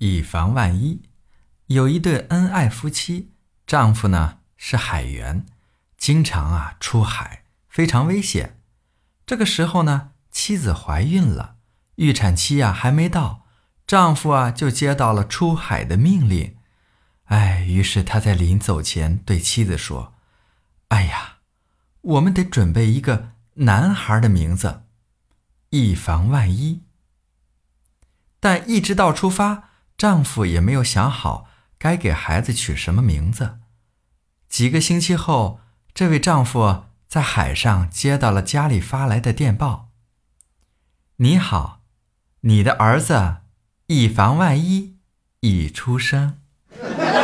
以防万一。有一对恩爱夫妻，丈夫呢是海员，经常啊出海，非常危险。这个时候呢，妻子怀孕了，预产期啊还没到，丈夫啊就接到了出海的命令。哎，于是他在临走前对妻子说：“哎呀，我们得准备一个男孩的名字，以防万一。”但一直到出发，丈夫也没有想好该给孩子取什么名字。几个星期后这位丈夫在海上接到了家里发来的电报你好你的儿子以防万一已出生。